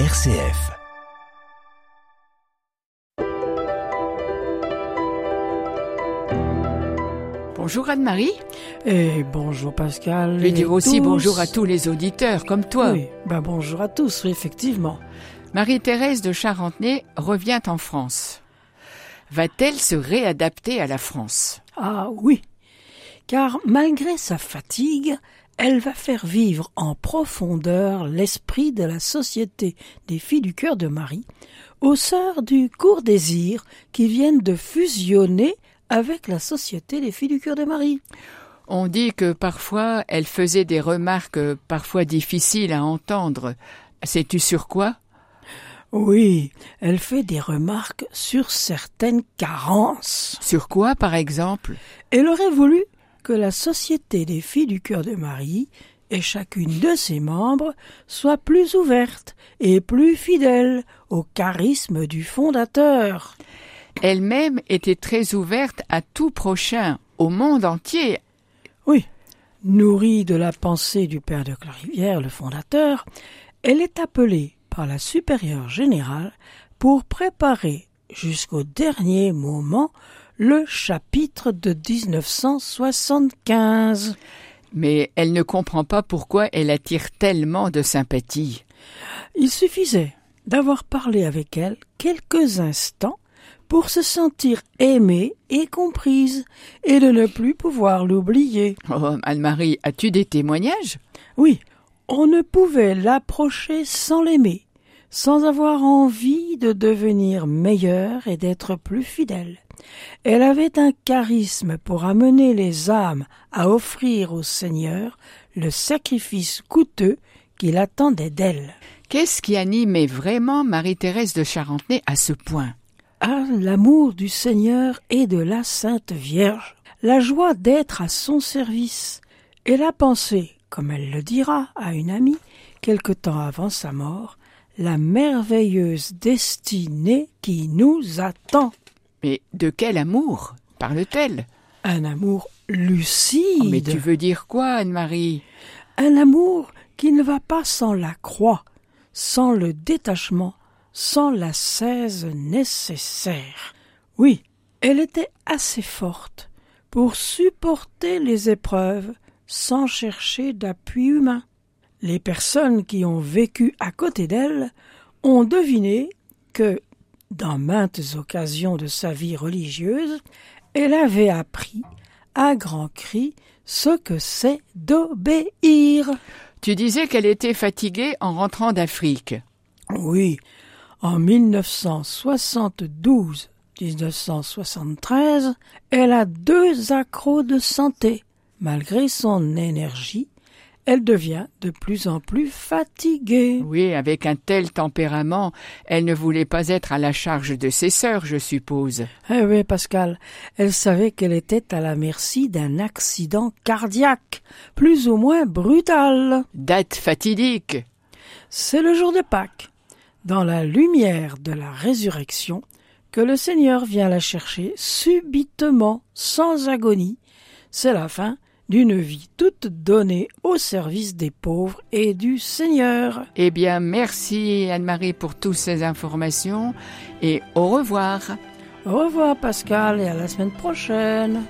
RCF. Bonjour Anne-Marie. Et bonjour Pascal. Je et dis aussi tous. bonjour à tous les auditeurs comme toi. Oui, ben bonjour à tous, oui, effectivement. Marie-Thérèse de Charentenay revient en France. Va-t-elle se réadapter à la France? Ah oui, car malgré sa fatigue, elle va faire vivre en profondeur l'esprit de la Société des Filles du Cœur de Marie, aux sœurs du Court Désir qui viennent de fusionner avec la Société des Filles du Cœur de Marie. On dit que parfois elle faisait des remarques euh, parfois difficiles à entendre. Sais-tu sur quoi? Oui, elle fait des remarques sur certaines carences. Sur quoi par exemple? Elle aurait voulu que la Société des Filles du Cœur de Marie et chacune de ses membres soit plus ouverte et plus fidèle au charisme du fondateur. Elle-même était très ouverte à tout prochain, au monde entier. Oui, nourrie de la pensée du père de Clarivière, le fondateur, elle est appelée par la supérieure générale pour préparer jusqu'au dernier moment le chapitre de 1975. Mais elle ne comprend pas pourquoi elle attire tellement de sympathie. Il suffisait d'avoir parlé avec elle quelques instants pour se sentir aimée et comprise et de ne plus pouvoir l'oublier. Oh, Anne-Marie, as-tu des témoignages? Oui, on ne pouvait l'approcher sans l'aimer, sans avoir envie de devenir meilleure et d'être plus fidèle. Elle avait un charisme pour amener les âmes à offrir au Seigneur le sacrifice coûteux qu'il attendait d'elle. Qu'est-ce qui animait vraiment Marie-Thérèse de Charentenay à ce point? À l'amour du Seigneur et de la Sainte Vierge, la joie d'être à son service, et la pensée, comme elle le dira à une amie, quelque temps avant sa mort, la merveilleuse destinée qui nous attend. Mais de quel amour parle-t-elle? Un amour lucide. Oh, Mais tu veux dire quoi, Anne-Marie? Un amour qui ne va pas sans la croix, sans le détachement, sans la cèse nécessaire. Oui, elle était assez forte pour supporter les épreuves sans chercher d'appui humain. Les personnes qui ont vécu à côté d'elle ont deviné que, dans maintes occasions de sa vie religieuse, elle avait appris, à grands cris, ce que c'est d'obéir. Tu disais qu'elle était fatiguée en rentrant d'Afrique. Oui, en 1972-1973, elle a deux accros de santé. Malgré son énergie, elle devient de plus en plus fatiguée. Oui, avec un tel tempérament, elle ne voulait pas être à la charge de ses sœurs, je suppose. Eh oui, Pascal, elle savait qu'elle était à la merci d'un accident cardiaque, plus ou moins brutal. Date fatidique. C'est le jour de Pâques, dans la lumière de la résurrection, que le Seigneur vient la chercher subitement, sans agonie. C'est la fin d'une vie toute donnée au service des pauvres et du Seigneur. Eh bien, merci Anne-Marie pour toutes ces informations et au revoir. Au revoir Pascal et à la semaine prochaine.